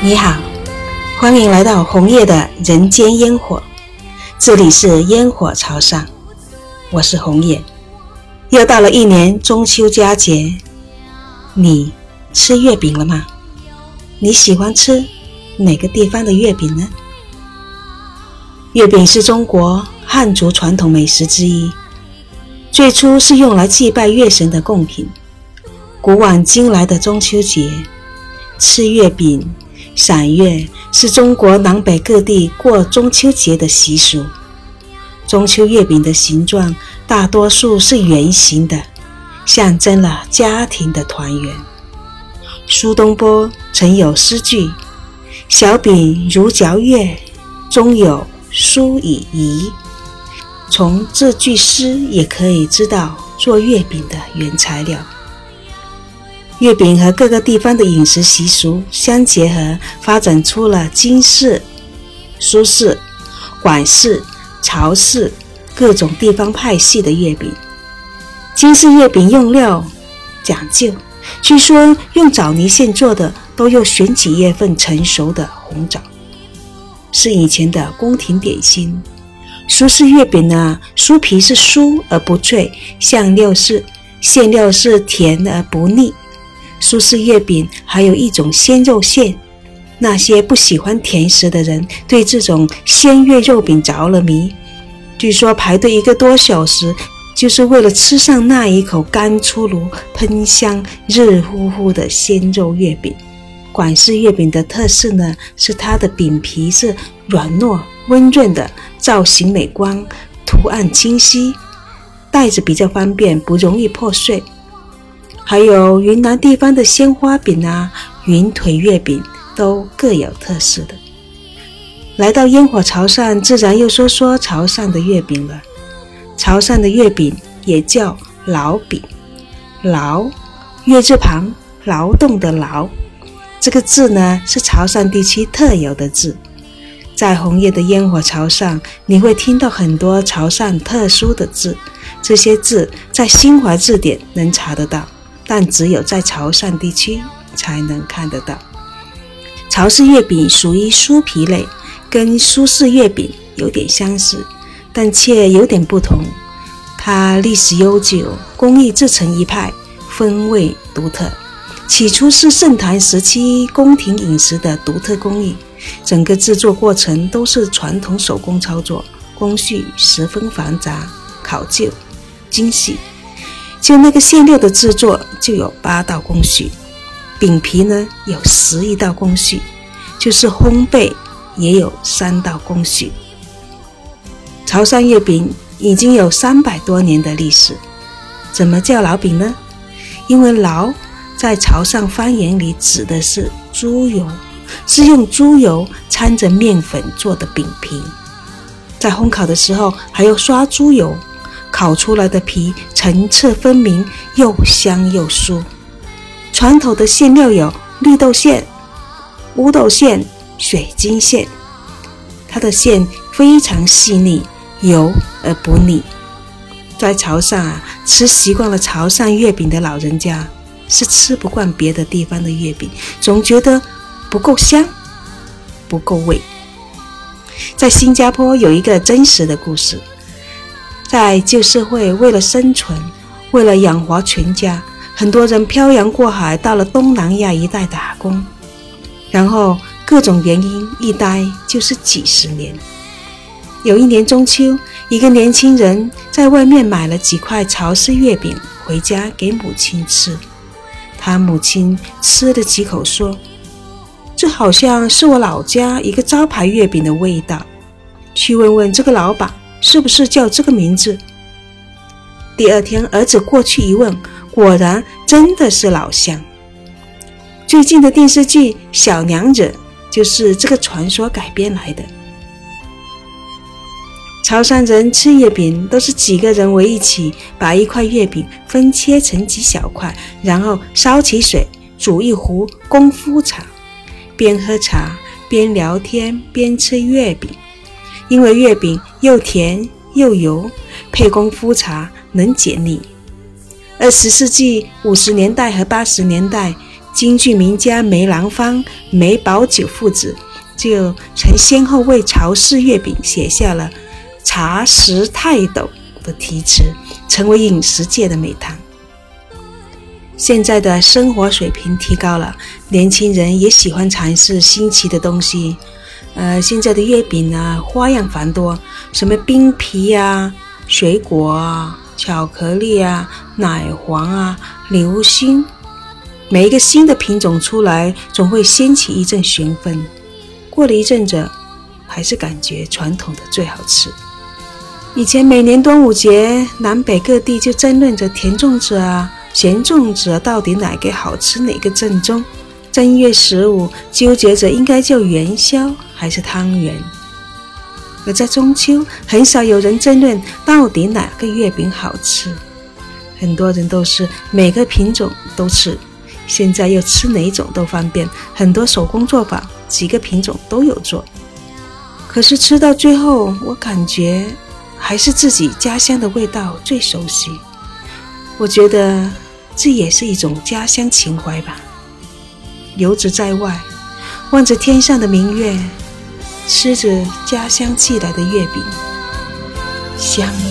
你好，欢迎来到红叶的人间烟火。这里是烟火朝上，我是红叶。又到了一年中秋佳节，你吃月饼了吗？你喜欢吃哪个地方的月饼呢？月饼是中国汉族传统美食之一，最初是用来祭拜月神的贡品。古往今来的中秋节，吃月饼。赏月是中国南北各地过中秋节的习俗。中秋月饼的形状大多数是圆形的，象征了家庭的团圆。苏东坡曾有诗句：“小饼如嚼月，中有酥以饴。”从这句诗也可以知道做月饼的原材料。月饼和各个地方的饮食习俗相结合，发展出了金氏、苏氏、管氏、曹氏各种地方派系的月饼。金氏月饼用料讲究，据说用枣泥馅做的都要选几月份成熟的红枣，是以前的宫廷点心。苏式月饼呢，酥皮是酥而不脆，馅料是馅料是甜而不腻。苏式月饼还有一种鲜肉馅，那些不喜欢甜食的人对这种鲜月肉饼着了迷。据说排队一个多小时，就是为了吃上那一口刚出炉、喷香、热乎乎的鲜肉月饼。广式月饼的特色呢，是它的饼皮是软糯温润的，造型美观，图案清晰，袋子比较方便，不容易破碎。还有云南地方的鲜花饼啊，云腿月饼都各有特色的。来到烟火潮汕，自然又说说潮汕的月饼了。潮汕的月饼也叫劳饼，劳月字旁，劳动的劳。这个字呢，是潮汕地区特有的字。在红叶的烟火潮上，你会听到很多潮汕特殊的字，这些字在新华字典能查得到。但只有在潮汕地区才能看得到。潮式月饼属于酥皮类，跟苏式月饼有点相似，但却有点不同。它历史悠久，工艺自成一派，风味独特。起初是盛唐时期宫廷饮食的独特工艺，整个制作过程都是传统手工操作，工序十分繁杂、考究、精细。就那个馅料的制作就有八道工序，饼皮呢有十一道工序，就是烘焙也有三道工序。潮汕月饼已经有三百多年的历史，怎么叫老饼呢？因为老在潮汕方言里指的是猪油，是用猪油掺着面粉做的饼皮，在烘烤的时候还要刷猪油。烤出来的皮层次分明，又香又酥。传统的馅料有绿豆馅、乌豆馅、水晶馅。它的馅非常细腻，油而不腻。在潮汕啊，吃习惯了潮汕月饼的老人家是吃不惯别的地方的月饼，总觉得不够香，不够味。在新加坡有一个真实的故事。在旧社会，为了生存，为了养活全家，很多人漂洋过海到了东南亚一带打工，然后各种原因一待就是几十年。有一年中秋，一个年轻人在外面买了几块潮式月饼回家给母亲吃，他母亲吃了几口说：“这好像是我老家一个招牌月饼的味道，去问问这个老板。”是不是叫这个名字？第二天，儿子过去一问，果然真的是老乡。最近的电视剧《小娘惹》就是这个传说改编来的。潮汕人吃月饼都是几个人围一起，把一块月饼分切成几小块，然后烧起水煮一壶功夫茶，边喝茶边聊天边吃月饼。因为月饼又甜又油，配功夫茶能解腻。二十世纪五十年代和八十年代，京剧名家梅兰芳、梅葆玖父子就曾先后为曹氏月饼写下了“茶食泰斗”的题词，成为饮食界的美谈。现在的生活水平提高了，年轻人也喜欢尝试新奇的东西。呃，现在的月饼呢，花样繁多，什么冰皮呀、水果啊、巧克力啊、奶黄啊、流心，每一个新的品种出来，总会掀起一阵旋风。过了一阵子，还是感觉传统的最好吃。以前每年端午节，南北各地就争论着甜粽子啊。咸粽子到底哪个好吃，哪个正宗？正月十五纠结着应该叫元宵还是汤圆。而在中秋，很少有人争论到底哪个月饼好吃，很多人都是每个品种都吃。现在又吃哪种都方便，很多手工做法，几个品种都有做。可是吃到最后，我感觉还是自己家乡的味道最熟悉。我觉得。这也是一种家乡情怀吧。游子在外，望着天上的明月，吃着家乡寄来的月饼，香。